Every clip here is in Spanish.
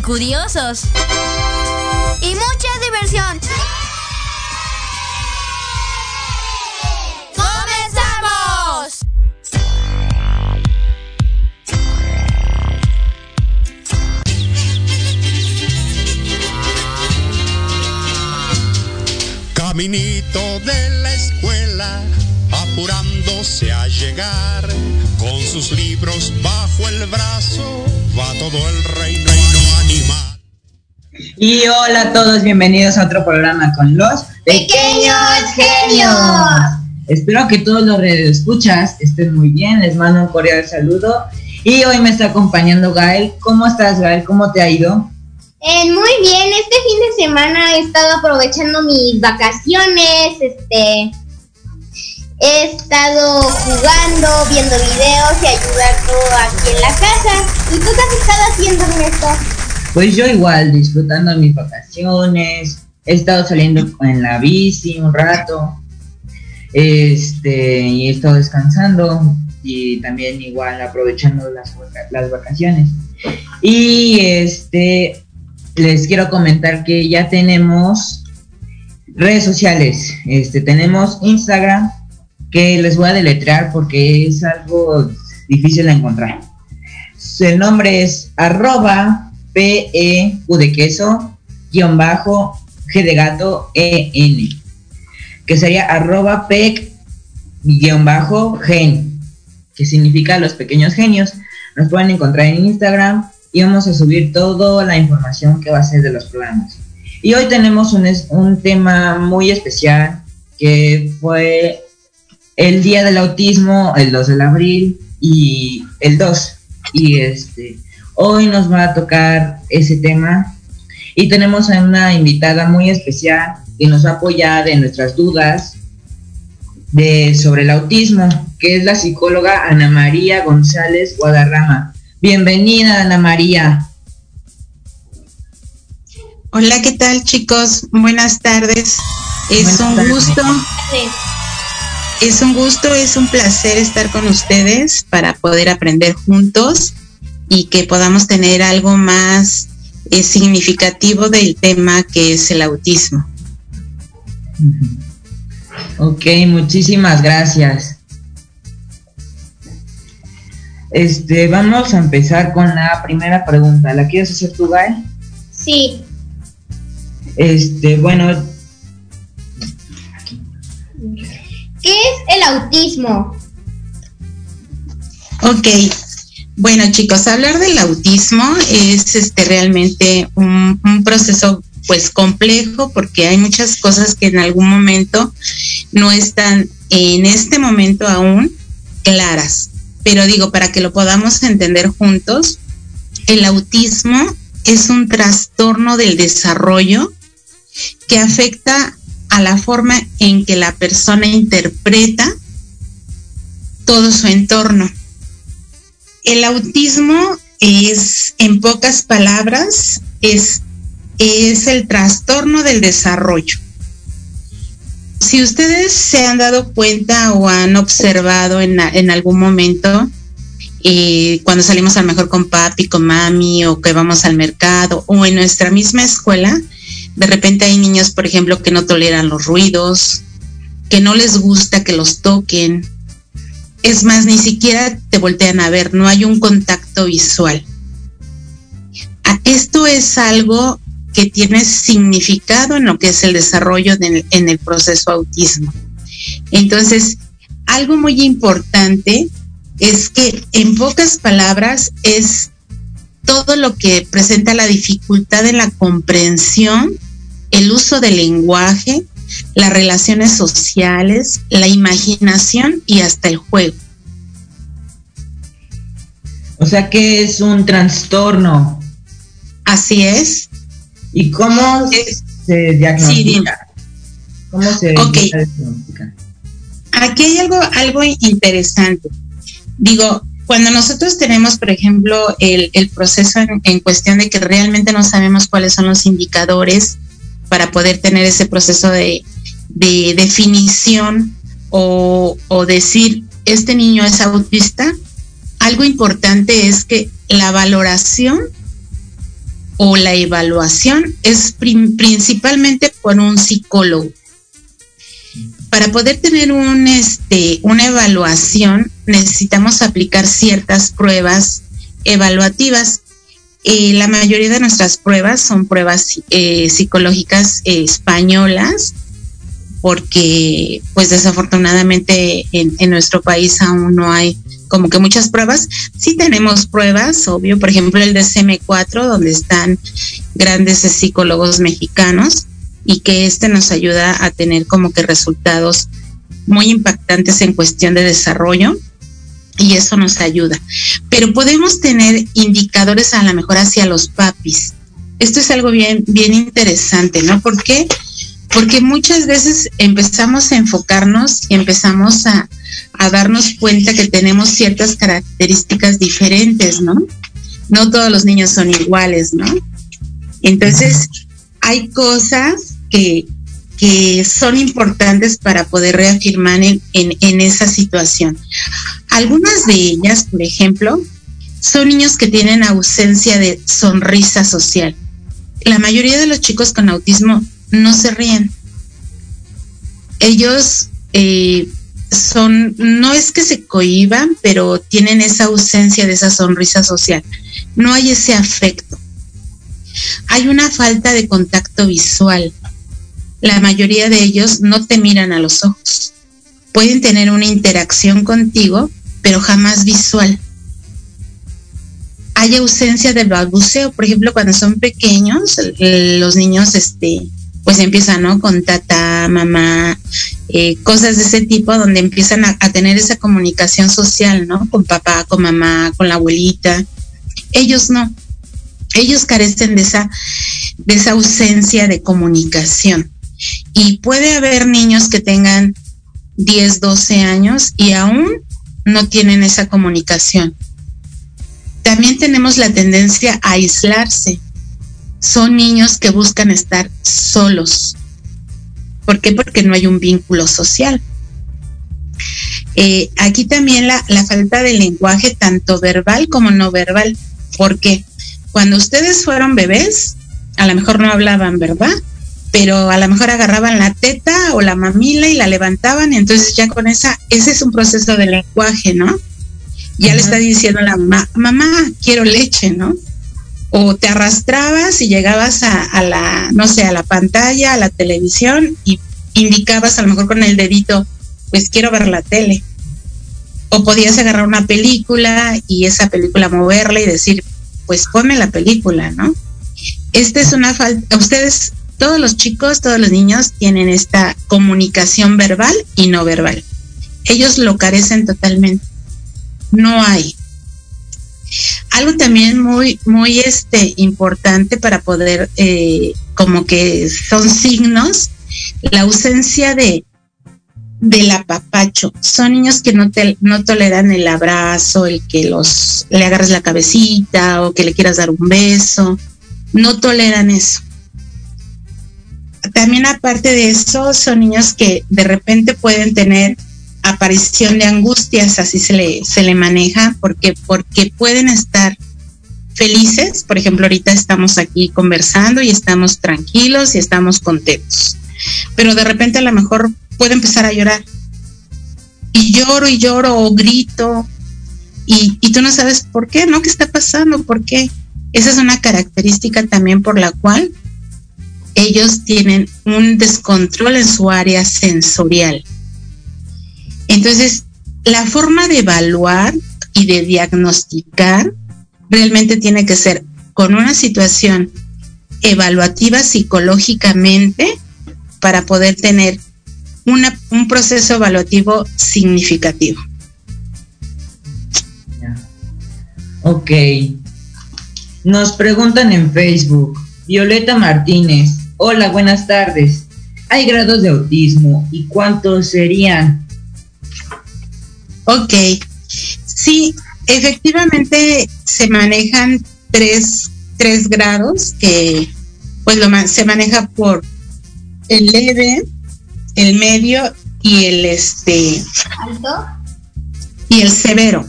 curiosos. Y mucha diversión. ¡Comenzamos! Caminito de la escuela, apurándose a llegar, con sus libros bajo el brazo, va todo el reino y hola a todos, bienvenidos a otro programa con los pequeños genios. Espero que todos los escuchas estén muy bien, les mando un cordial saludo. Y hoy me está acompañando Gael. ¿Cómo estás, Gael? ¿Cómo te ha ido? Eh, muy bien, este fin de semana he estado aprovechando mis vacaciones, este, he estado jugando, viendo videos y ayudando aquí en la casa. ¿Y tú qué has estado haciendo, Ernesto? Pues yo igual, disfrutando mis vacaciones, he estado saliendo en la bici un rato, este, y he estado descansando y también igual aprovechando las, las vacaciones. Y este, les quiero comentar que ya tenemos redes sociales, este, tenemos Instagram, que les voy a deletrear porque es algo difícil de encontrar. El nombre es arroba P-E, U de queso, guion bajo, G de gato, E-N, que sería arroba PEC, guion bajo, gen, que significa los pequeños genios. Nos pueden encontrar en Instagram y vamos a subir toda la información que va a ser de los programas. Y hoy tenemos un, un tema muy especial que fue el Día del Autismo, el 2 de abril y el 2. Y este Hoy nos va a tocar ese tema y tenemos a una invitada muy especial que nos va a apoyar en nuestras dudas de, sobre el autismo, que es la psicóloga Ana María González Guadarrama. Bienvenida, Ana María. Hola, ¿qué tal chicos? Buenas tardes. Es un gusto. Es un gusto, es un placer estar con ustedes para poder aprender juntos y que podamos tener algo más eh, significativo del tema que es el autismo. Ok, muchísimas gracias. Este, vamos a empezar con la primera pregunta. ¿La quieres hacer tú, Guy? Sí. Este, bueno. ¿Qué es el autismo? Ok, bueno, chicos, hablar del autismo es este realmente un, proceso pues complejo porque hay muchas cosas que en algún momento no están en este momento aún claras, pero digo, para que lo podamos entender juntos, el autismo es un trastorno del desarrollo que afecta a la forma en que la persona interpreta todo su entorno. El autismo es, en pocas palabras, es, es el trastorno del desarrollo. Si ustedes se han dado cuenta o han observado en, en algún momento, eh, cuando salimos al mejor con papi, con mami, o que vamos al mercado, o en nuestra misma escuela, de repente hay niños, por ejemplo, que no toleran los ruidos, que no les gusta que los toquen. Es más, ni siquiera te voltean a ver, no hay un contacto visual. Ah, esto es algo que tiene significado en lo que es el desarrollo en el proceso autismo. Entonces, algo muy importante es que en pocas palabras es todo lo que presenta la dificultad en la comprensión, el uso del lenguaje, las relaciones sociales, la imaginación y hasta el juego. O sea que es un trastorno. Así es. ¿Y cómo se diagnostica? ¿Cómo se diagnostica? Aquí hay algo, algo interesante. Digo, cuando nosotros tenemos, por ejemplo, el, proceso en, cuestión de que realmente no sabemos cuáles son los indicadores para poder tener ese proceso de, definición o, decir, este niño es autista, algo importante es que la valoración o la evaluación es principalmente por un psicólogo para poder tener un, este, una evaluación necesitamos aplicar ciertas pruebas evaluativas. Eh, la mayoría de nuestras pruebas son pruebas eh, psicológicas españolas, porque pues desafortunadamente en, nuestro país aún no hay como que muchas pruebas. Sí tenemos pruebas, obvio, por ejemplo el DSM4, donde están grandes psicólogos mexicanos, y que este nos ayuda a tener como que resultados muy impactantes en cuestión de desarrollo y eso nos ayuda. Pero podemos tener indicadores a lo mejor hacia los papis. Esto es algo bien, bien interesante, ¿no? ¿Por qué? Porque muchas veces empezamos a enfocarnos y empezamos a, a darnos cuenta que tenemos ciertas características diferentes, ¿no? No todos los niños son iguales, ¿no? Entonces, hay cosas que, son importantes para poder reafirmar en, esa situación. Algunas de ellas, por ejemplo, son niños que tienen ausencia de sonrisa social. La mayoría de los chicos con autismo no se ríen. Ellos eh, son, no es que se cohiban, pero tienen esa ausencia de esa sonrisa social. No hay ese afecto. Hay una falta de contacto visual. La mayoría de ellos no te miran a los ojos. Pueden tener una interacción contigo, pero jamás visual. Hay ausencia del balbuceo, por ejemplo, cuando son pequeños, los niños, este, pues empiezan, ¿no? Con tata, mamá, eh, cosas de ese tipo, donde empiezan a, a, tener esa comunicación social, ¿no? Con papá, con mamá, con la abuelita. Ellos no ellos carecen de esa, de esa ausencia de comunicación. Y puede haber niños que tengan 10, 12 años y aún no tienen esa comunicación. También tenemos la tendencia a aislarse. Son niños que buscan estar solos. ¿Por qué? Porque no hay un vínculo social. Eh, aquí también la, la falta de lenguaje, tanto verbal como no verbal. ¿Por qué? Cuando ustedes fueron bebés, a lo mejor no hablaban, ¿verdad? Pero a lo mejor agarraban la teta o la mamila y la levantaban, y entonces ya con esa, ese es un proceso de lenguaje, ¿no? Ya le está diciendo la mamá, mamá, quiero leche, ¿no? O te arrastrabas y llegabas a, a la, no sé, a la pantalla, a la televisión y indicabas a lo mejor con el dedito, pues quiero ver la tele. O podías agarrar una película y esa película moverla y decir, pues come la película, ¿no? Esta es una falta, ustedes, todos los chicos, todos los niños tienen esta comunicación verbal y no verbal. Ellos lo carecen totalmente. no hay. Algo también muy, muy este, importante para poder, eh, como que son signos, la ausencia de, del apapacho. Son niños que no, te, no toleran el abrazo, el que los le agarres la cabecita o que le quieras dar un beso. No toleran eso. También aparte de eso, son niños que de repente pueden tener aparición de angustias, así se le, se le maneja, porque, porque pueden estar felices, por ejemplo, ahorita estamos aquí conversando y estamos tranquilos y estamos contentos, pero de repente a lo mejor puedo empezar a llorar. Y lloro y lloro o grito y, y tú no sabes por qué, ¿no? ¿Qué está pasando? ¿Por qué? Esa es una característica también por la cual ellos tienen un descontrol en su área sensorial. Entonces, la forma de evaluar y de diagnosticar realmente tiene que ser con una situación evaluativa psicológicamente para poder tener un proceso evaluativo significativo. Ok. Nos preguntan en Facebook. Violeta Martínez. Hola, buenas tardes. ¿Hay grados de autismo y cuántos serían? Ok. Sí, efectivamente se manejan tres, tres grados que pues lo, se maneja por el leve, el medio y el este alto y el severo.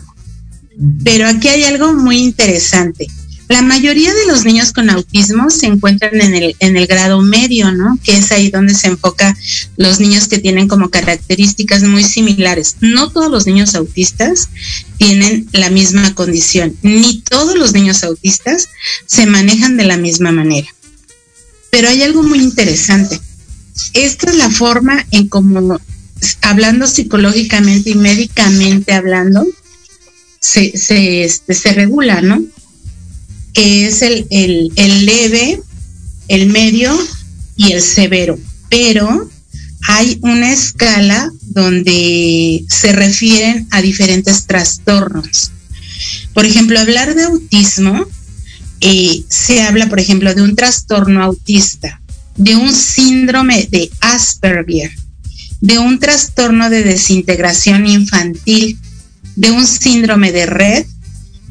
Pero aquí hay algo muy interesante. La mayoría de los niños con autismo se encuentran en el, en el grado medio, ¿no? Que es ahí donde se enfoca los niños que tienen como características muy similares. No todos los niños autistas tienen la misma condición, ni todos los niños autistas se manejan de la misma manera. Pero hay algo muy interesante esta es la forma en cómo, hablando psicológicamente y médicamente hablando, se, se, este, se regula, ¿no? Que es el, el, leve, el medio y el severo. Pero hay una escala donde se refieren a diferentes trastornos. Por ejemplo, hablar de autismo, eh, se habla, por ejemplo, de un trastorno autista de un síndrome de Asperger, de un trastorno de desintegración infantil, de un síndrome de red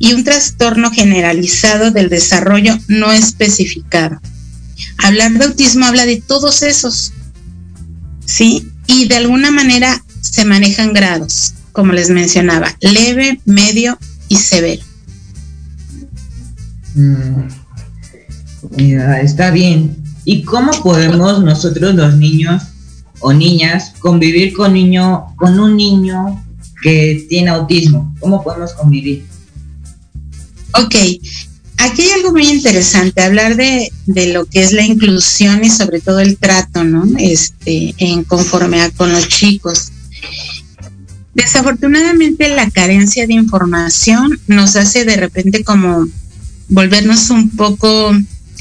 y un trastorno generalizado del desarrollo no especificado. Hablar de autismo habla de todos esos, ¿sí? Y de alguna manera se manejan grados, como les mencionaba, leve, medio y severo. Mm. está bien. ¿Y cómo podemos nosotros los niños o niñas convivir con niño con un niño que tiene autismo? ¿Cómo podemos convivir? Ok, aquí hay algo muy interesante, hablar de, de, lo que es la inclusión y sobre todo el trato, ¿no? Este, en conformidad con los chicos. Desafortunadamente la carencia de información nos hace de repente como volvernos un poco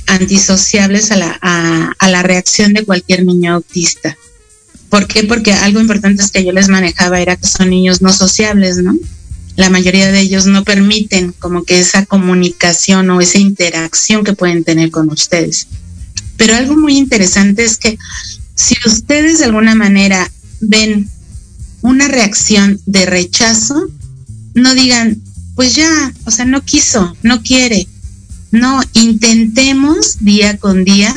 antisociables a la, a, la reacción de cualquier niño autista. ¿Por qué? Porque algo importante es que yo les manejaba era que son niños no sociables, ¿no? La mayoría de ellos no permiten como que esa comunicación o esa interacción que pueden tener con ustedes. Pero algo muy interesante es que si ustedes de alguna manera ven una reacción de rechazo, no digan, pues ya, o sea, no quiso, no quiere, no, intentemos día con día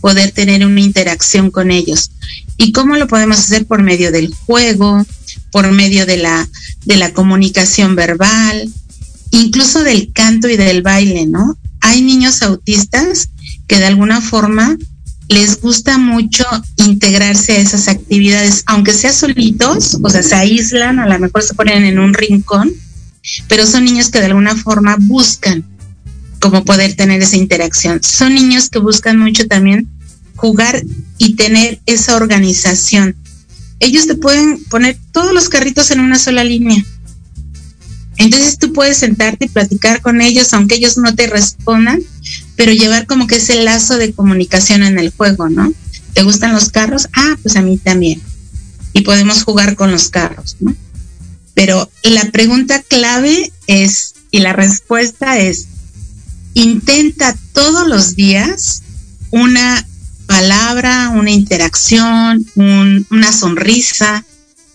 poder tener una interacción con ellos. ¿Y cómo lo podemos hacer? Por medio del juego, por medio de la, de la comunicación verbal, incluso del canto y del baile, ¿no? Hay niños autistas que de alguna forma les gusta mucho integrarse a esas actividades, aunque sea solitos, o sea, se aíslan, a lo mejor se ponen en un rincón, pero son niños que de alguna forma buscan como poder tener esa interacción. Son niños que buscan mucho también jugar y tener esa organización. Ellos te pueden poner todos los carritos en una sola línea. Entonces tú puedes sentarte y platicar con ellos, aunque ellos no te respondan, pero llevar como que ese lazo de comunicación en el juego, ¿no? ¿Te gustan los carros? Ah, pues a mí también. Y podemos jugar con los carros, ¿no? Pero la pregunta clave es, y la respuesta es, intenta todos los días una palabra, una interacción, una sonrisa,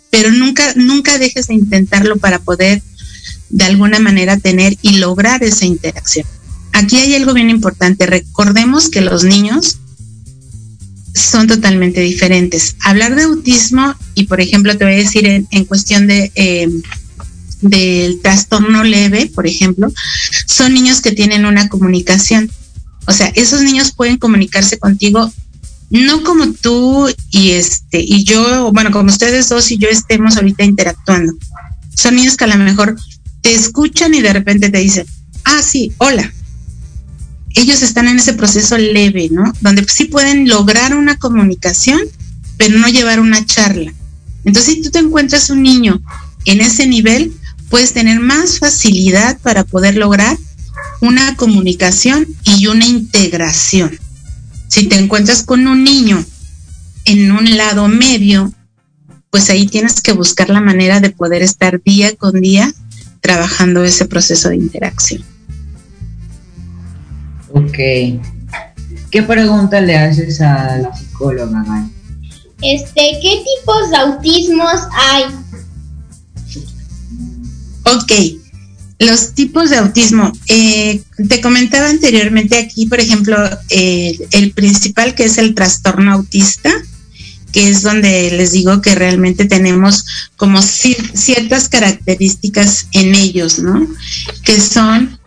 pero nunca, nunca dejes de intentarlo para poder de alguna manera tener y lograr esa interacción. Aquí hay algo bien importante. Recordemos que los niños son totalmente diferentes. Hablar de autismo, y por ejemplo, te voy a decir en, cuestión de eh, del trastorno leve, por ejemplo, son niños que tienen una comunicación. O sea, esos niños pueden comunicarse contigo no como tú y este y yo, bueno, como ustedes dos y yo estemos ahorita interactuando. Son niños que a lo mejor te escuchan y de repente te dicen, ah, sí, hola. Ellos están en ese proceso leve, ¿no? Donde sí pueden lograr una comunicación, pero no llevar una charla. Entonces, si tú te encuentras un niño en ese nivel, puedes tener más facilidad para poder lograr una comunicación y una integración. Si te encuentras con un niño en un lado medio, pues ahí tienes que buscar la manera de poder estar día con día trabajando ese proceso de interacción. Ok. ¿Qué pregunta le haces a la psicóloga, Este, ¿qué tipos de autismos hay? Ok, los tipos de autismo. Eh, te comentaba anteriormente aquí, por ejemplo, eh, el principal que es el trastorno autista, que es donde les digo que realmente tenemos como ciertas características en ellos, ¿no? Que son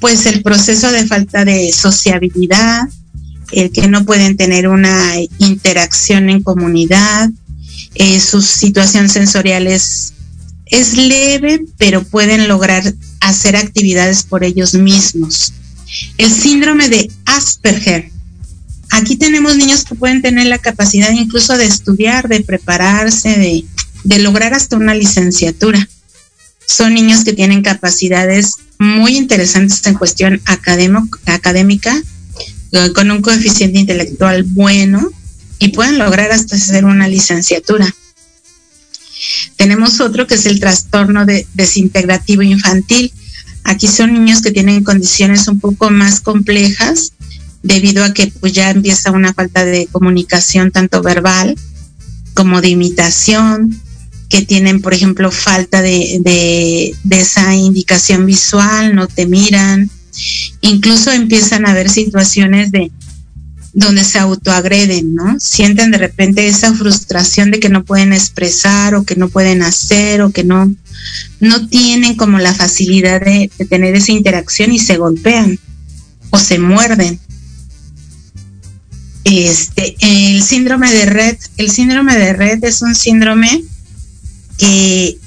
pues el proceso de falta de sociabilidad, el que no pueden tener una interacción en comunidad, eh, sus situaciones sensoriales es leve, pero pueden lograr hacer actividades por ellos mismos. El síndrome de Asperger. Aquí tenemos niños que pueden tener la capacidad incluso de estudiar, de prepararse, de, lograr hasta una licenciatura. Son niños que tienen capacidades muy interesantes en cuestión académica, eh, con un coeficiente intelectual bueno y pueden lograr hasta hacer una licenciatura. Tenemos otro que es el trastorno de desintegrativo infantil. Aquí son niños que tienen condiciones un poco más complejas debido a que pues ya empieza una falta de comunicación tanto verbal como de imitación, que tienen, por ejemplo, falta de, de, de esa indicación visual, no te miran, incluso empiezan a haber situaciones de donde se autoagreden, ¿no? Sienten de repente esa frustración de que no pueden expresar o que no pueden hacer o que no, no tienen como la facilidad de, tener esa interacción y se golpean o se muerden. Este, el síndrome de red, el síndrome de red es un síndrome que,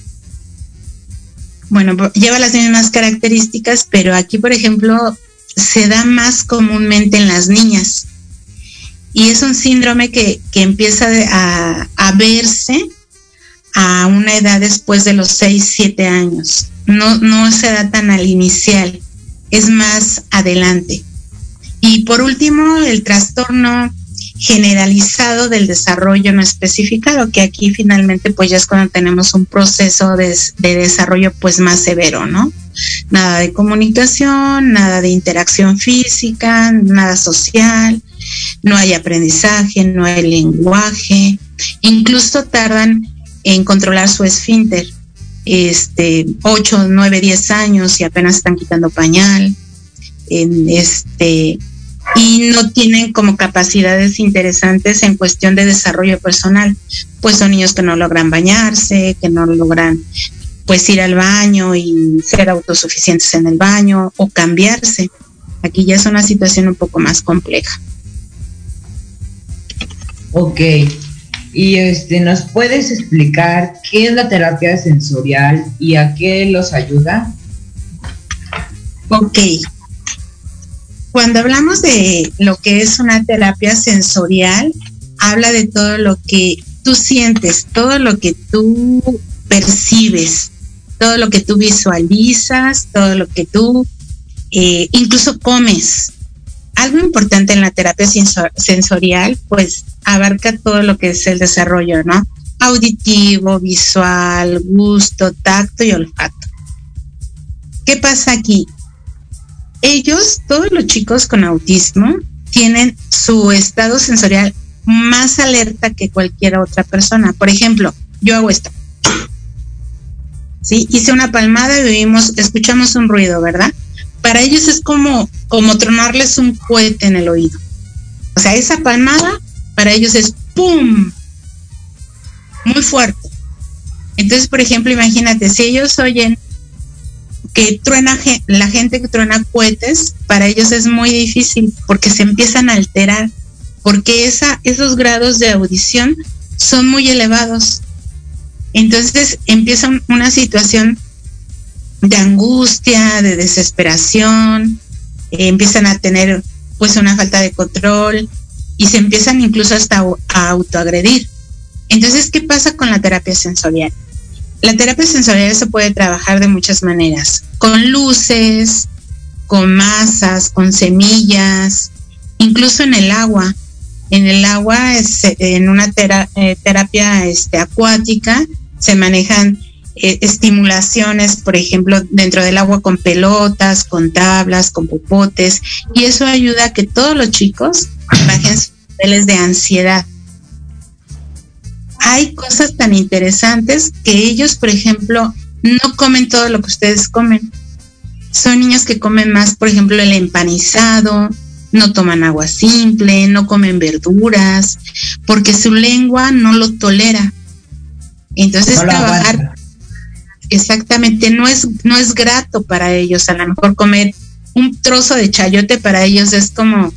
bueno, lleva las mismas características, pero aquí, por ejemplo, se da más comúnmente en las niñas y es un síndrome que, empieza a, verse a una edad después de los 6, 7 años. No, no se da tan al inicial, es más adelante. Y por último, el trastorno generalizado del desarrollo no especificado, que aquí finalmente pues ya es cuando tenemos un proceso de, de, desarrollo pues más severo, ¿no? Nada de comunicación, nada de interacción física, nada social, no hay aprendizaje, no hay lenguaje, incluso tardan en controlar su esfínter, este, 8, 9, 10 años y apenas están quitando pañal, este, y no tienen como capacidades interesantes en cuestión de desarrollo personal, pues son niños que no logran bañarse, que no logran pues ir al baño y ser autosuficientes en el baño o cambiarse. Aquí ya es una situación un poco más compleja. Ok. Y este, ¿nos puedes explicar qué es la terapia sensorial y a qué los ayuda? Ok. Cuando hablamos de lo que es una terapia sensorial, habla de todo lo que tú sientes, todo lo que tú percibes, todo lo que tú visualizas, todo lo que tú eh, incluso comes algo importante en la terapia sensorial, pues abarca todo lo que es el desarrollo, ¿no? auditivo, visual, gusto, tacto y olfato. ¿Qué pasa aquí? Ellos, todos los chicos con autismo, tienen su estado sensorial más alerta que cualquier otra persona. Por ejemplo, yo hago esto. ¿Sí? Hice una palmada y vivimos, escuchamos un ruido, ¿verdad? Para ellos es como, como tronarles un cohete en el oído. O sea, esa palmada para ellos es ¡pum! Muy fuerte. Entonces, por ejemplo, imagínate, si ellos oyen que truena la gente que truena cohetes, para ellos es muy difícil porque se empiezan a alterar, porque esa, esos grados de audición son muy elevados. Entonces empieza una situación de angustia, de desesperación, eh, empiezan a tener pues una falta de control y se empiezan incluso hasta a autoagredir. Entonces, ¿qué pasa con la terapia sensorial? La terapia sensorial se puede trabajar de muchas maneras, con luces, con masas, con semillas, incluso en el agua. En el agua, es, en una eh, terapia este, acuática, se manejan eh, estimulaciones, por ejemplo, dentro del agua con pelotas, con tablas, con popotes, y eso ayuda a que todos los chicos bajen sus niveles de ansiedad hay cosas tan interesantes que ellos, por ejemplo, no comen todo lo que ustedes comen. Son niños que comen más, por ejemplo, el empanizado, no toman agua simple, no comen verduras, porque su lengua no lo tolera. Entonces trabajar exactamente no es no es grato para ellos, a lo mejor comer un trozo de chayote para ellos es como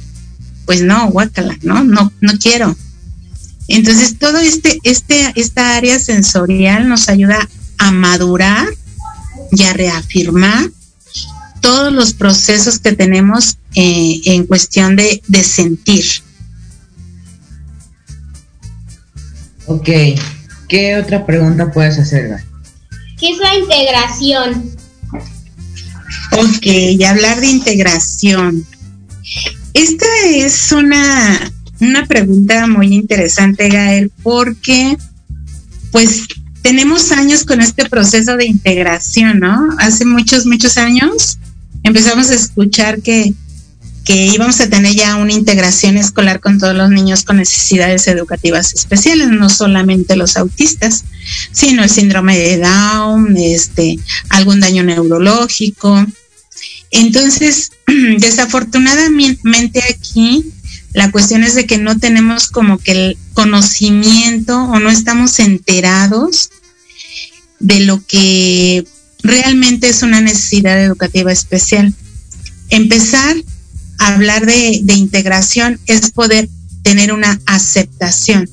pues no, guácala, no, no no quiero. Entonces, todo este, este, esta área sensorial nos ayuda a madurar y a reafirmar todos los procesos que tenemos eh, en cuestión de, de sentir. Ok, ¿qué otra pregunta puedes hacer? ¿Qué es la integración? Ok, y hablar de integración. Esta es una, una pregunta muy interesante, Gael, porque pues tenemos años con este proceso de integración, ¿no? Hace muchos, muchos años empezamos a escuchar que, que íbamos a tener ya una integración escolar con todos los niños con necesidades educativas especiales, no solamente los autistas, sino el síndrome de Down, este, algún daño neurológico. Entonces, desafortunadamente aquí la cuestión es de que no tenemos como que el conocimiento o no estamos enterados de lo que realmente es una necesidad educativa especial. Empezar hablar de, integración es poder tener una aceptación.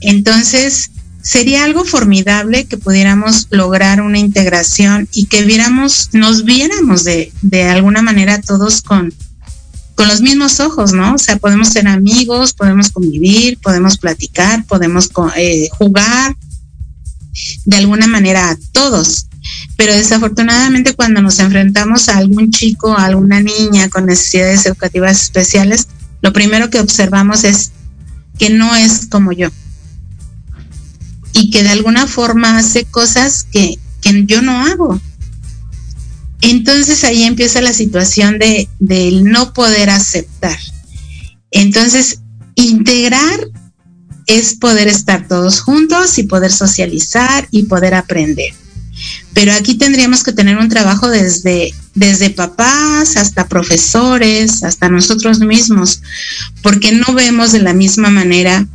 Entonces, sería algo formidable que pudiéramos lograr una integración y que viéramos, nos viéramos de, de alguna manera todos con, con los mismos ojos, ¿no? O sea, podemos ser amigos, podemos convivir, podemos platicar, podemos eh, jugar de alguna manera a todos. Pero desafortunadamente cuando nos enfrentamos a algún chico, a alguna niña con necesidades educativas especiales, lo primero que observamos es que no es como yo. Y que de alguna forma hace cosas que, yo no hago. Entonces ahí empieza la situación de, no poder aceptar. Entonces, integrar es poder estar todos juntos y poder socializar y poder aprender. Pero aquí tendríamos que tener un trabajo desde, desde papás hasta profesores, hasta nosotros mismos, porque no vemos de la misma manera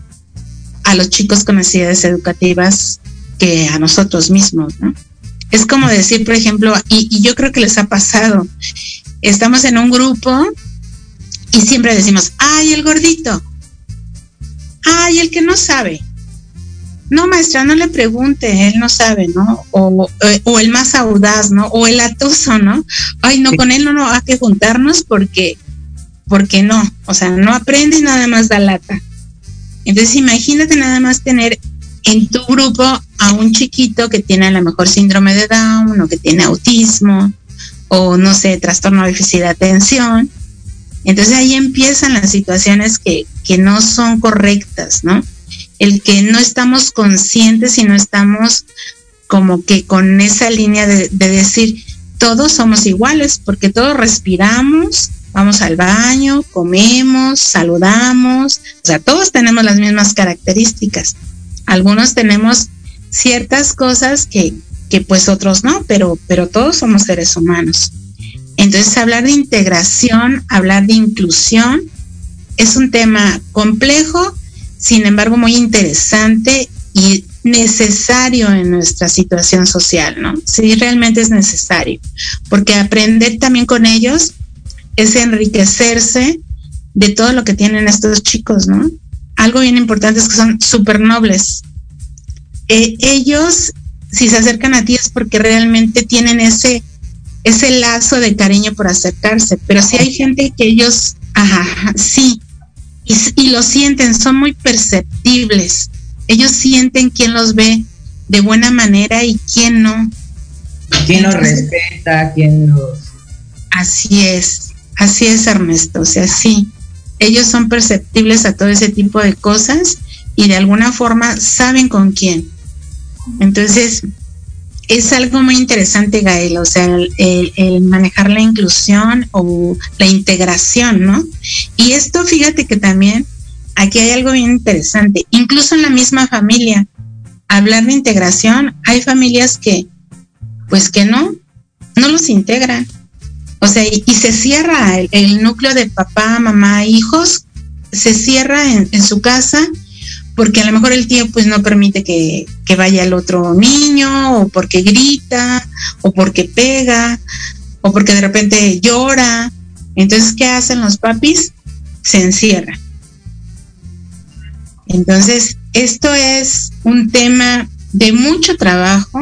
a los chicos con necesidades educativas que a nosotros mismos, ¿no? Es como decir, por ejemplo, y, yo creo que les ha pasado, estamos en un grupo y siempre decimos, ay, el gordito, ay, el que no sabe. No, maestra, no le pregunte, él no sabe, ¿no? O, eh, o, el más audaz, ¿no? O el atoso, ¿no? Ay, no, con él no, no hay que juntarnos porque, porque no, o sea, no aprende y nada más da lata. Entonces, imagínate nada más tener en tu grupo a un chiquito que tiene a lo mejor síndrome de Down o que tiene autismo o no sé, trastorno de déficit de atención. Entonces ahí empiezan las situaciones que, que no son correctas, ¿no? El que no estamos conscientes y no estamos como que con esa línea de, decir, todos somos iguales, porque todos respiramos, vamos al baño, comemos, saludamos, o sea, todos tenemos las mismas características. Algunos tenemos ciertas cosas que, que pues otros no, pero, pero todos somos seres humanos. Entonces, hablar de integración, hablar de inclusión, es un tema complejo, sin embargo muy interesante y necesario en nuestra situación social, ¿no? Sí, realmente es necesario, porque aprender también con ellos es enriquecerse de todo lo que tienen estos chicos, ¿no? Algo bien importante es que son súper nobles. Eh, ellos, si se acercan a ti es porque realmente tienen ese, ese lazo de cariño por acercarse, pero si hay gente que ellos, ajá, sí, y, lo sienten, son muy perceptibles. Ellos sienten quién los ve de buena manera y quién no. ¿Quién los respeta? ¿Quién los...? Así es, así es Ernesto, o sea, sí. Ellos son perceptibles a todo ese tipo de cosas y de alguna forma saben con quién. Entonces, es algo muy interesante, Gael, o sea, el, manejar la inclusión o la integración, ¿no? Y esto, fíjate que también aquí hay algo bien interesante, incluso en la misma familia, hablar de integración, hay familias que, pues que no, no los integran. O sea, y, se cierra el, núcleo de papá, mamá, hijos, se cierra en, su casa porque a lo mejor el tío pues no permite que, vaya el otro niño, o porque grita, o porque pega, o porque de repente llora. Entonces, ¿qué hacen los papis? Se encierran. Entonces, esto es un tema de mucho trabajo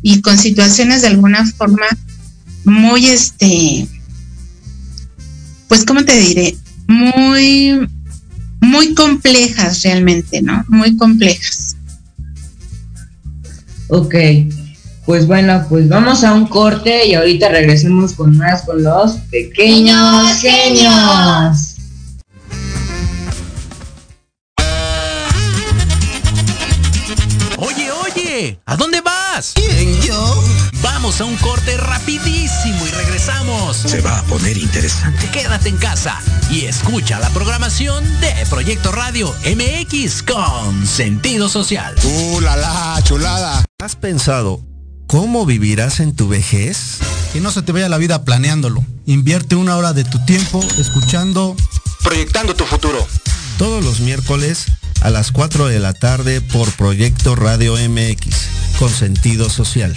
y con situaciones de alguna forma muy, este, pues, ¿cómo te diré? Muy muy complejas realmente, ¿no? Muy complejas. Ok, pues bueno, pues vamos a un corte y ahorita regresemos con más con los pequeños genios. Oye, oye, ¿a dónde vas? Vamos a un corte rapidísimo y regresamos. Se va a poner interesante. Quédate en casa y escucha la programación de Proyecto Radio MX con sentido social. ¡Uh, la, la chulada! ¿Has pensado cómo vivirás en tu vejez? Que no se te vaya la vida planeándolo. Invierte una hora de tu tiempo escuchando Proyectando tu futuro. Todos los miércoles a las 4 de la tarde por Proyecto Radio MX con sentido social.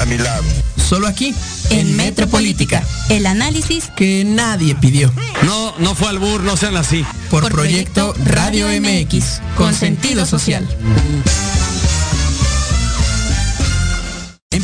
a mi lado. Solo aquí, en, Metropolítica, el análisis que nadie pidió. No, no fue al bur, no sean así. Por, proyecto, Radio MX, con sentido social.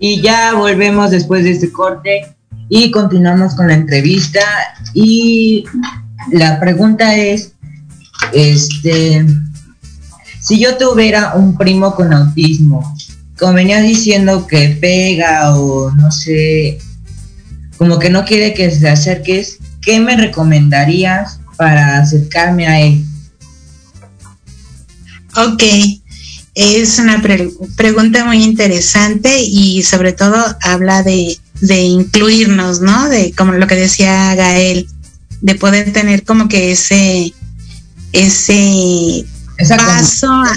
Y ya volvemos después de este corte y continuamos con la entrevista. Y la pregunta es, este, si yo tuviera un primo con autismo, como venía diciendo que pega o no sé, como que no quiere que se acerques, ¿qué me recomendarías para acercarme a él? Ok, es una pre- pregunta muy interesante y sobre todo habla de, de incluirnos, ¿no? De como lo que decía Gael, de poder tener como que ese, ese paso a,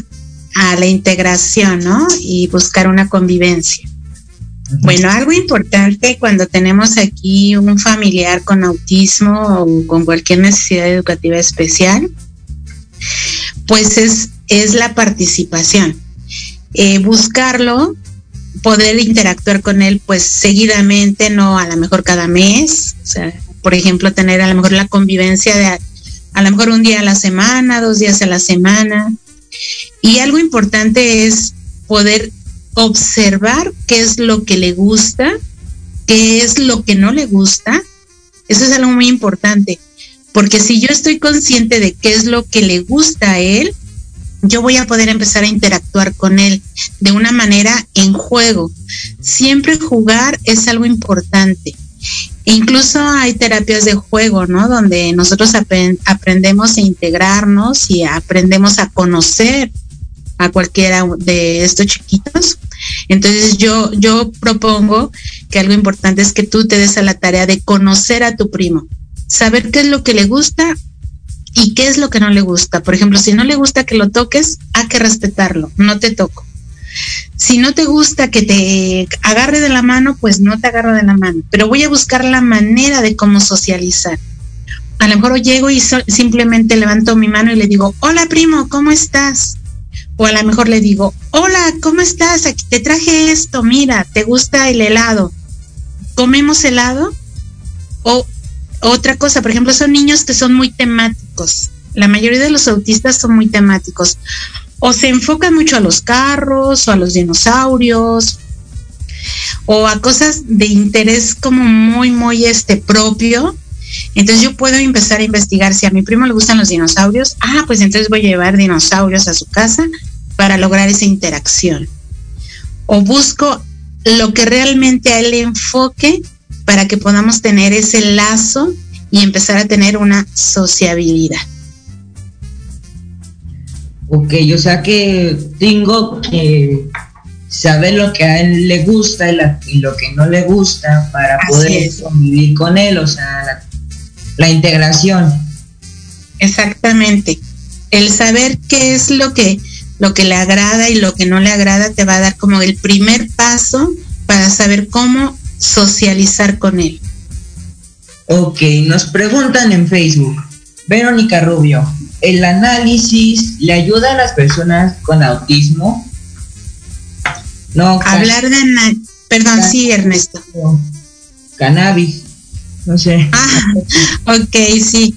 a la integración, ¿no? Y buscar una convivencia. Bueno, algo importante cuando tenemos aquí un familiar con autismo o con cualquier necesidad educativa especial, pues es, es la participación. Eh, buscarlo, poder interactuar con él pues seguidamente, no a lo mejor cada mes, o sea, por ejemplo, tener a lo mejor la convivencia de a, a lo mejor un día a la semana, dos días a la semana. Y algo importante es poder observar qué es lo que le gusta, qué es lo que no le gusta. Eso es algo muy importante, porque si yo estoy consciente de qué es lo que le gusta a él, yo voy a poder empezar a interactuar con él de una manera en juego. Siempre jugar es algo importante. E incluso hay terapias de juego, ¿no? Donde nosotros apren- aprendemos a integrarnos y aprendemos a conocer a cualquiera de estos chiquitos. Entonces yo, yo propongo que algo importante es que tú te des a la tarea de conocer a tu primo, saber qué es lo que le gusta y qué es lo que no le gusta. Por ejemplo, si no le gusta que lo toques, hay que respetarlo, no te toco. Si no te gusta que te agarre de la mano, pues no te agarro de la mano, pero voy a buscar la manera de cómo socializar. A lo mejor llego y simplemente levanto mi mano y le digo, hola primo, ¿cómo estás? O a lo mejor le digo, hola, ¿cómo estás? Aquí te traje esto, mira, ¿te gusta el helado? ¿Comemos helado? O otra cosa, por ejemplo, son niños que son muy temáticos. La mayoría de los autistas son muy temáticos. O se enfocan mucho a los carros o a los dinosaurios o a cosas de interés como muy, muy este propio. Entonces yo puedo empezar a investigar si a mi primo le gustan los dinosaurios. Ah, pues entonces voy a llevar dinosaurios a su casa para lograr esa interacción. O busco lo que realmente a él enfoque para que podamos tener ese lazo y empezar a tener una sociabilidad. Ok, o sea que tengo que saber lo que a él le gusta y, la- y lo que no le gusta para Así poder es. convivir con él, o sea, la, la integración. Exactamente. El saber qué es lo que lo que le agrada y lo que no le agrada te va a dar como el primer paso para saber cómo socializar con él. Ok, nos preguntan en Facebook. Verónica Rubio, ¿el análisis le ayuda a las personas con autismo? No, Hablar de perdón, sí, Ernesto. cannabis, no sé. Ah, ok, sí.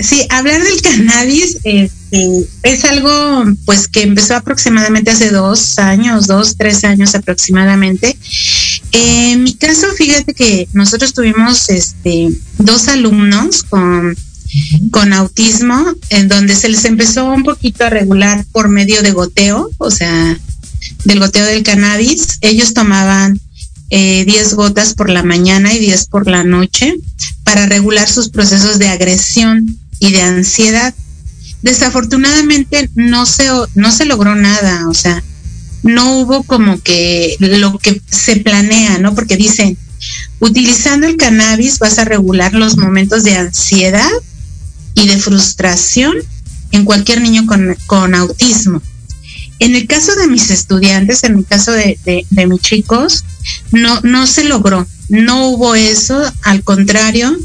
Sí, hablar del cannabis este, es algo pues que empezó aproximadamente hace dos años, dos, tres años aproximadamente. Eh, en mi caso, fíjate que nosotros tuvimos este, dos alumnos con, autismo, en donde se les empezó un poquito a regular por medio de goteo, o sea, del goteo del cannabis. Ellos tomaban eh, 10 gotas por la mañana y 10 por la noche para regular sus procesos de agresión y de ansiedad. Desafortunadamente no se, no se logró nada, o sea, no hubo como que lo que se planea, ¿no? Porque dicen, utilizando el cannabis vas a regular los momentos de ansiedad y de frustración en cualquier niño con, con autismo. En el caso de mis estudiantes, en el caso de, de, mis chicos, no, no se logró, no hubo eso, al contrario,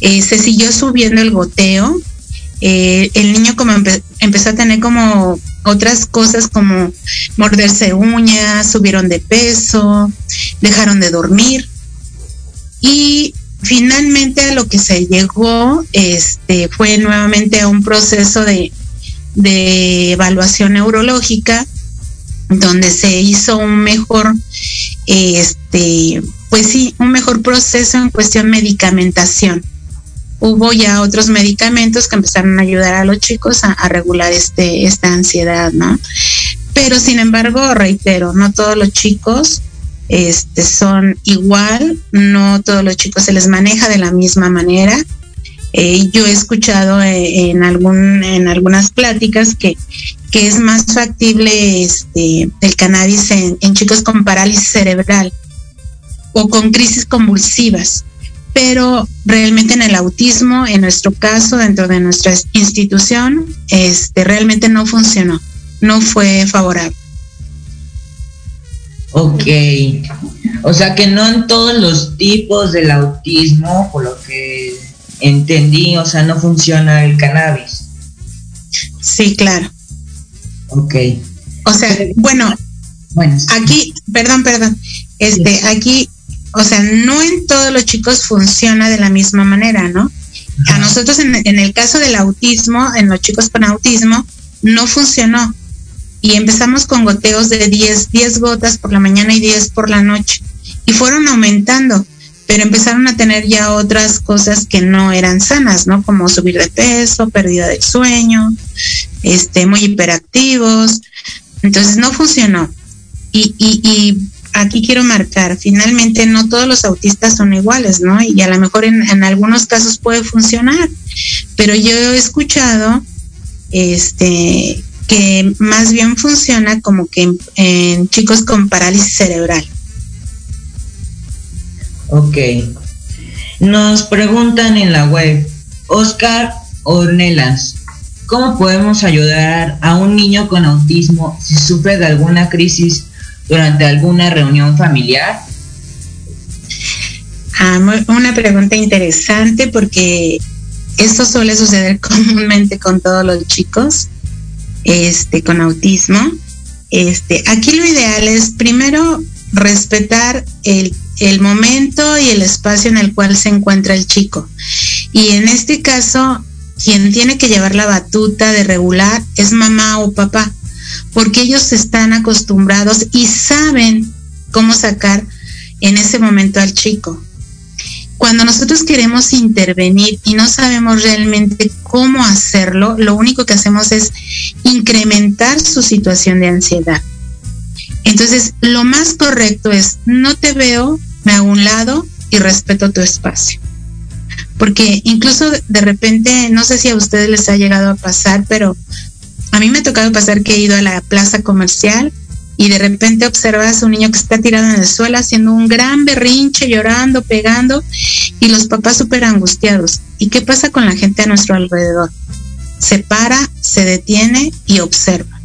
eh, se siguió subiendo el goteo, eh, el niño como empezó a tener como otras cosas como morderse uñas, subieron de peso, dejaron de dormir. Y finalmente a lo que se llegó este fue nuevamente a un proceso de, de evaluación neurológica donde se hizo un mejor este pues sí un mejor proceso en cuestión medicamentación hubo ya otros medicamentos que empezaron a ayudar a los chicos a, regular este, esta ansiedad, ¿no? Pero sin embargo, reitero, no todos los chicos este, son igual, no todos los chicos se les maneja de la misma manera. Eh, yo he escuchado eh, en, algún, en algunas pláticas que, que es más factible este, el cannabis en, en chicos con parálisis cerebral o con crisis convulsivas pero realmente en el autismo, en nuestro caso, dentro de nuestra institución, este realmente no funcionó, no fue favorable. Ok, o sea que no en todos los tipos del autismo, por lo que entendí, o sea, no funciona el cannabis. Sí, claro. Ok. O sea, bueno, bueno, aquí, perdón, perdón, este, aquí o sea, no en todos los chicos funciona de la misma manera, ¿no? A nosotros en, el caso del autismo, en los chicos con autismo, no funcionó. Y empezamos con goteos de 10, 10 gotas por la mañana y 10 por la noche. Y fueron aumentando, pero empezaron a tener ya otras cosas que no eran sanas, ¿no? Como subir de peso, pérdida de sueño, este, muy hiperactivos. Entonces no funcionó. Y, y, y aquí quiero marcar, finalmente no todos los autistas son iguales, ¿no? Y a lo mejor en, algunos casos puede funcionar, pero yo he escuchado este que más bien funciona como que en, chicos con parálisis cerebral. Ok. Nos preguntan en la web, Oscar Ornelas, ¿cómo podemos ayudar a un niño con autismo si sufre de alguna crisis durante alguna reunión familiar? Ah, una pregunta interesante porque eso suele suceder comúnmente con todos los chicos este, con autismo. Este, aquí lo ideal es primero respetar el, el momento y el espacio en el cual se encuentra el chico. Y en este caso, quien tiene que llevar la batuta de regular es mamá o papá porque ellos están acostumbrados y saben cómo sacar en ese momento al chico. Cuando nosotros queremos intervenir y no sabemos realmente cómo hacerlo, lo único que hacemos es incrementar su situación de ansiedad. Entonces, lo más correcto es, no te veo, me hago un lado y respeto tu espacio. Porque incluso de repente, no sé si a ustedes les ha llegado a pasar, pero a mí me ha tocado pasar que he ido a la plaza comercial y de repente observas a un niño que está tirado en el suelo haciendo un gran berrinche, llorando, pegando y los papás súper angustiados. ¿Y qué pasa con la gente a nuestro alrededor? Se para, se detiene y observa.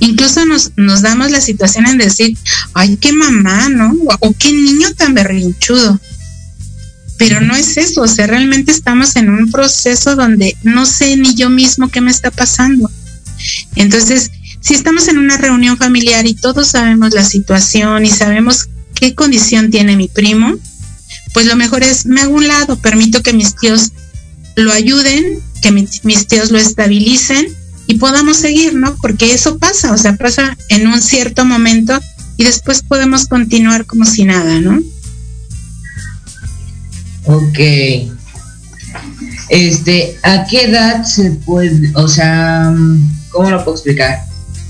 Incluso nos, nos damos la situación en decir, ay, qué mamá, ¿no? O qué niño tan berrinchudo. Pero no es eso, o sea, realmente estamos en un proceso donde no sé ni yo mismo qué me está pasando entonces, si estamos en una reunión familiar y todos sabemos la situación y sabemos qué condición tiene mi primo, pues lo mejor es me hago un lado, permito que mis tíos lo ayuden, que mis, tíos lo estabilicen y podamos seguir, ¿no? Porque eso pasa, o sea, pasa en un cierto momento y después podemos continuar como si nada, ¿no? Ok. Este, ¿a qué edad se puede, o sea, ¿cómo lo puedo explicar?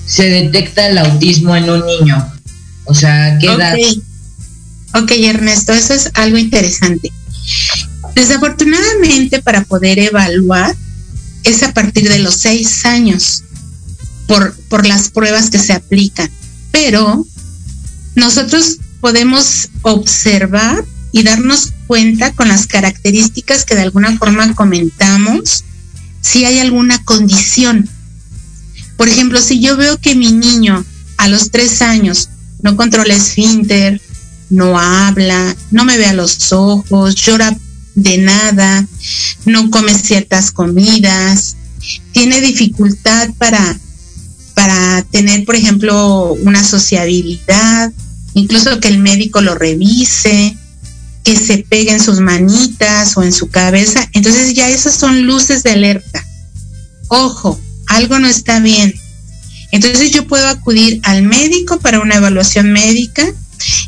Se detecta el autismo en un niño. O sea, ¿qué edad? Ok, Ernesto, eso es algo interesante. Desafortunadamente, para poder evaluar, es a partir de los seis años, por, por las pruebas que se aplican. Pero nosotros podemos observar y darnos cuenta con las características que de alguna forma comentamos si hay alguna condición. Por ejemplo, si yo veo que mi niño a los tres años no controla esfínter, no habla, no me ve a los ojos, llora de nada, no come ciertas comidas, tiene dificultad para, para tener, por ejemplo, una sociabilidad, incluso que el médico lo revise, que se pegue en sus manitas o en su cabeza. Entonces ya esas son luces de alerta. Ojo, algo no está bien. Entonces yo puedo acudir al médico para una evaluación médica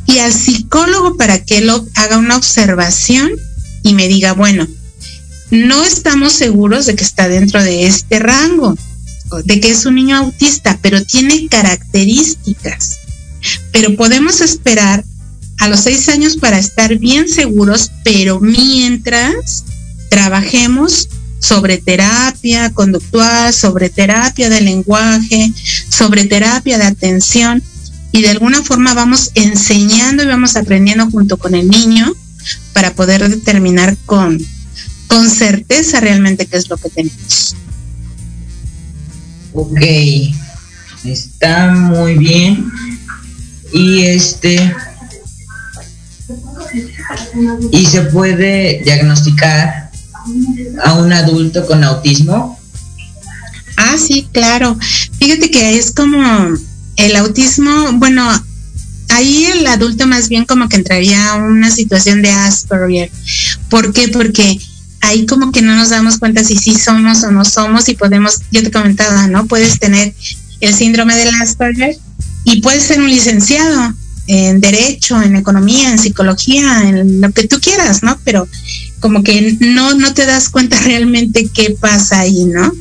y al psicólogo para que él haga una observación y me diga, bueno, no estamos seguros de que está dentro de este rango, de que es un niño autista, pero tiene características. Pero podemos esperar a los seis años para estar bien seguros, pero mientras trabajemos sobre terapia conductual, sobre terapia de lenguaje, sobre terapia de atención y de alguna forma vamos enseñando y vamos aprendiendo junto con el niño para poder determinar con, con certeza realmente qué es lo que tenemos. Ok, está muy bien. Y este, y se puede diagnosticar a un adulto con autismo. Ah, sí, claro. Fíjate que es como el autismo, bueno, ahí el adulto más bien como que entraría a una situación de Asperger. ¿Por qué? Porque ahí como que no nos damos cuenta si sí somos o no somos y podemos, yo te comentaba, ¿no? Puedes tener el síndrome del Asperger y puedes ser un licenciado en derecho, en economía, en psicología, en lo que tú quieras, ¿no? Pero como que no, no te das cuenta realmente qué pasa ahí, ¿no?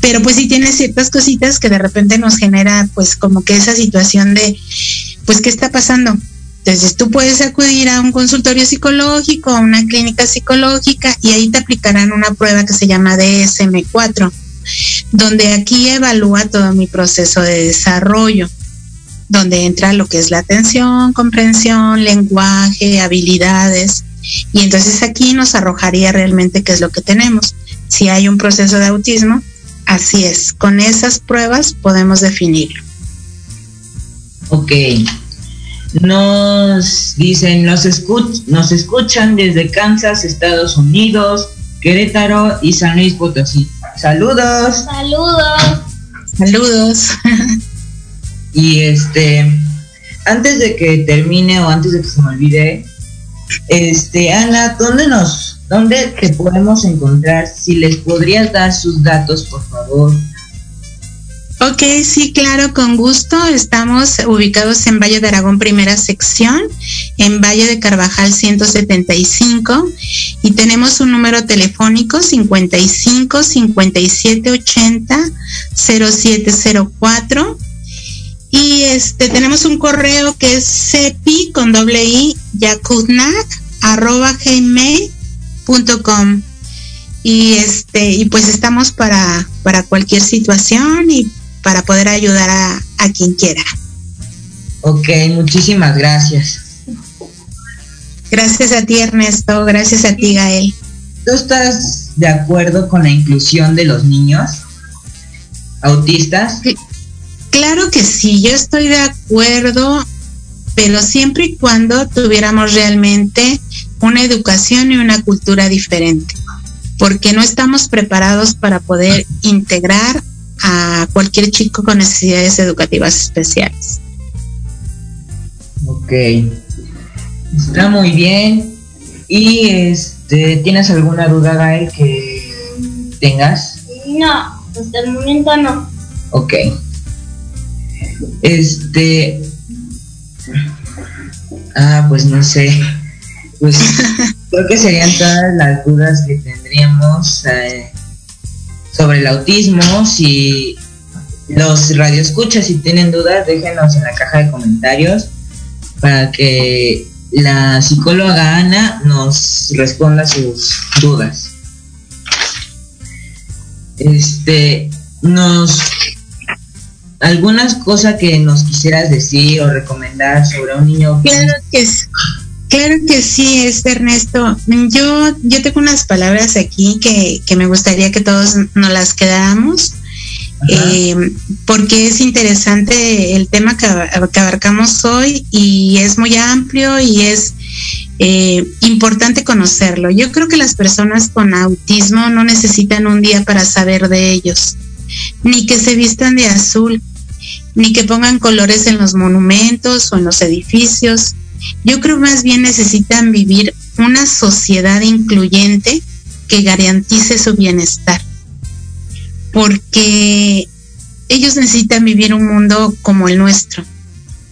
Pero pues sí tienes ciertas cositas que de repente nos genera pues como que esa situación de, pues, ¿qué está pasando? Entonces tú puedes acudir a un consultorio psicológico, a una clínica psicológica y ahí te aplicarán una prueba que se llama DSM4, donde aquí evalúa todo mi proceso de desarrollo donde entra lo que es la atención, comprensión, lenguaje, habilidades. Y entonces aquí nos arrojaría realmente qué es lo que tenemos. Si hay un proceso de autismo, así es. Con esas pruebas podemos definirlo. Ok. Nos dicen, nos, escuch nos escuchan desde Kansas, Estados Unidos, Querétaro y San Luis Potosí. Saludos. Saludos. Saludos. Y este, antes de que termine o antes de que se me olvide, este, Ana, ¿dónde nos, dónde te podemos encontrar? Si les podrías dar sus datos, por favor. Ok, sí, claro, con gusto. Estamos ubicados en Valle de Aragón, primera sección, en Valle de Carvajal 175 y tenemos un número telefónico 55 57 80 0704 y este tenemos un correo que es cepi con doble i yakutnak arroba gmail.com y este y pues estamos para para cualquier situación y para poder ayudar a, a quien quiera. Ok, muchísimas gracias. Gracias a ti Ernesto, gracias a ti Gael. ¿Tú estás de acuerdo con la inclusión de los niños autistas? Sí. Claro que sí, yo estoy de acuerdo, pero siempre y cuando tuviéramos realmente una educación y una cultura diferente, porque no estamos preparados para poder integrar a cualquier chico con necesidades educativas especiales. Ok, está muy bien. ¿Y este, tienes alguna duda, Gael, que tengas? No, hasta el momento no. Ok. Este. Ah, pues no sé. Pues creo que serían todas las dudas que tendríamos eh, sobre el autismo. Si los radioescuchas, si tienen dudas, déjenos en la caja de comentarios para que la psicóloga Ana nos responda sus dudas. Este, nos algunas cosas que nos quisieras decir o recomendar sobre un niño claro que Claro que sí, es Ernesto. Yo, yo tengo unas palabras aquí que, que me gustaría que todos nos las quedáramos, eh, porque es interesante el tema que, que, abarcamos hoy y es muy amplio y es eh, importante conocerlo. Yo creo que las personas con autismo no necesitan un día para saber de ellos, ni que se vistan de azul, ni que pongan colores en los monumentos o en los edificios yo creo más bien necesitan vivir una sociedad incluyente que garantice su bienestar. Porque ellos necesitan vivir un mundo como el nuestro.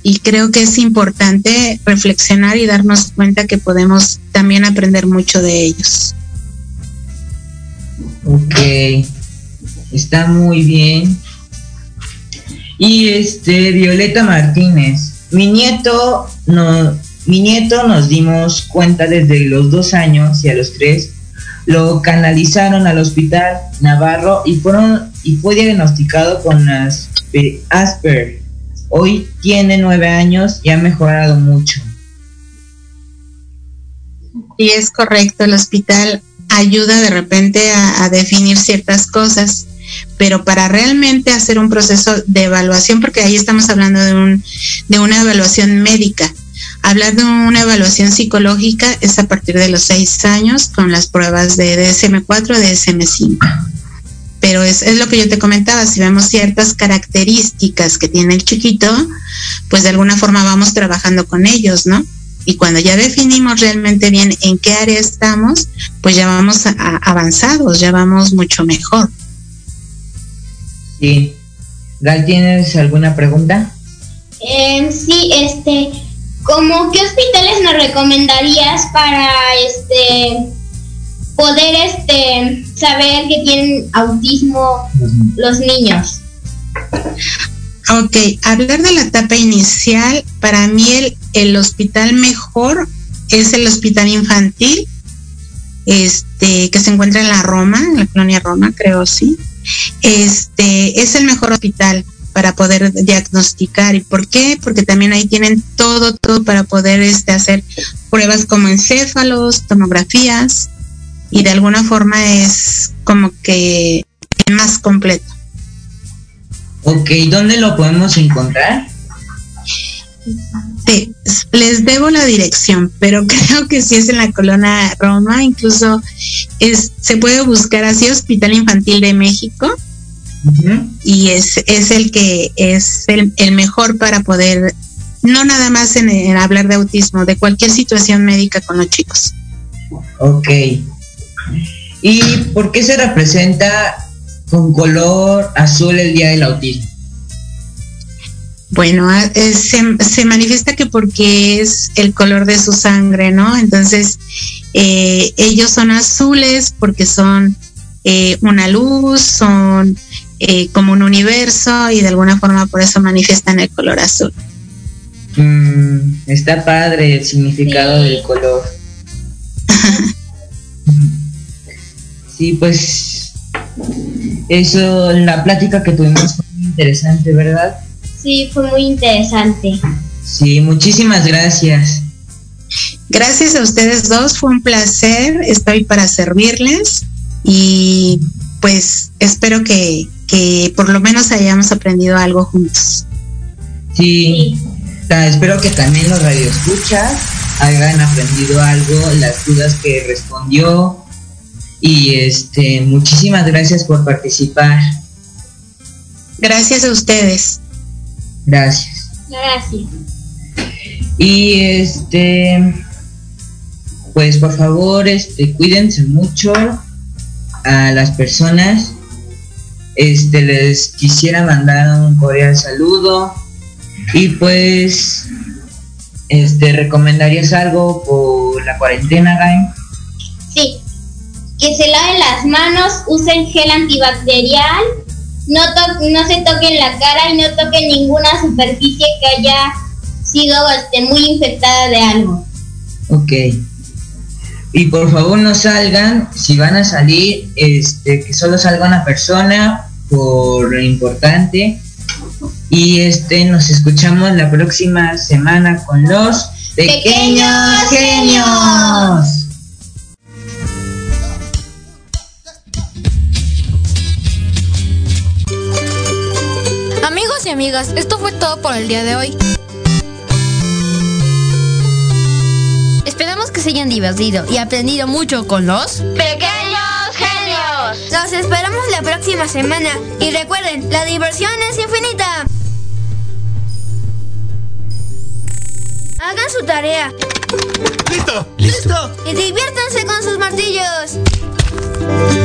Y creo que es importante reflexionar y darnos cuenta que podemos también aprender mucho de ellos. Ok, está muy bien. Y este, Violeta Martínez, mi nieto no, mi nieto nos dimos cuenta desde los dos años y a los tres lo canalizaron al hospital Navarro y fueron y fue diagnosticado con Asper. Hoy tiene nueve años y ha mejorado mucho. Y es correcto, el hospital ayuda de repente a, a definir ciertas cosas pero para realmente hacer un proceso de evaluación, porque ahí estamos hablando de, un, de una evaluación médica, hablar de una evaluación psicológica es a partir de los seis años con las pruebas de DSM-4, DSM-5. Pero es, es, lo que yo te comentaba, si vemos ciertas características que tiene el chiquito, pues de alguna forma vamos trabajando con ellos, ¿no? Y cuando ya definimos realmente bien en qué área estamos, pues ya vamos a, avanzados, ya vamos mucho mejor. Sí. Gal, ¿tienes alguna pregunta? Eh, sí, este, ¿cómo qué hospitales nos recomendarías para este poder este saber que tienen autismo los niños? Ok, hablar de la etapa inicial, para mí el, el hospital mejor es el hospital infantil, este, que se encuentra en la Roma, en la colonia Roma, creo, sí este es el mejor hospital para poder diagnosticar. ¿Y por qué? Porque también ahí tienen todo, todo para poder este, hacer pruebas como encéfalos, tomografías, y de alguna forma es como que más completo. Ok, ¿dónde lo podemos encontrar? Sí, les debo la dirección, pero creo que sí es en la colonia Roma, incluso es, se puede buscar así Hospital Infantil de México uh -huh. y es, es el que es el, el, mejor para poder, no nada más en, en, hablar de autismo, de cualquier situación médica con los chicos. Ok. ¿Y por qué se representa con color azul el Día del Autismo? Bueno, eh, se, se, manifiesta que porque es el color de su sangre, ¿no? Entonces, eh, ellos son azules porque son eh, una luz, son eh, como un universo y de alguna forma por eso manifiestan el color azul. Mm, está padre el significado sí. del color. sí, pues eso, la plática que tuvimos fue muy interesante, ¿verdad? Sí, fue muy interesante. Sí, muchísimas gracias. Gracias a ustedes dos, fue un placer, estoy para servirles y pues espero que, que por lo menos hayamos aprendido algo juntos. Sí, sí. espero que también los radioescuchas hayan aprendido algo, las dudas que respondió y este muchísimas gracias por participar. Gracias a ustedes. Gracias. Gracias. Y este, pues por favor, este, cuídense mucho a las personas. Este, les quisiera mandar un cordial saludo y pues, este, ¿recomendarías algo por la cuarentena, Gain? Sí, que se laven las manos, usen gel antibacterial no, no se toquen la cara y no toquen ninguna superficie que haya sido este, muy infectada de algo. Ok. Y por favor no salgan, si van a salir, este, que solo salga una persona por lo importante. Y este nos escuchamos la próxima semana con los Pequeños genios. Amigas, esto fue todo por el día de hoy. Esperamos que se hayan divertido y aprendido mucho con los pequeños genios. Los esperamos la próxima semana y recuerden, la diversión es infinita. Hagan su tarea. ¡Listo! ¡Listo! Y diviértanse con sus martillos.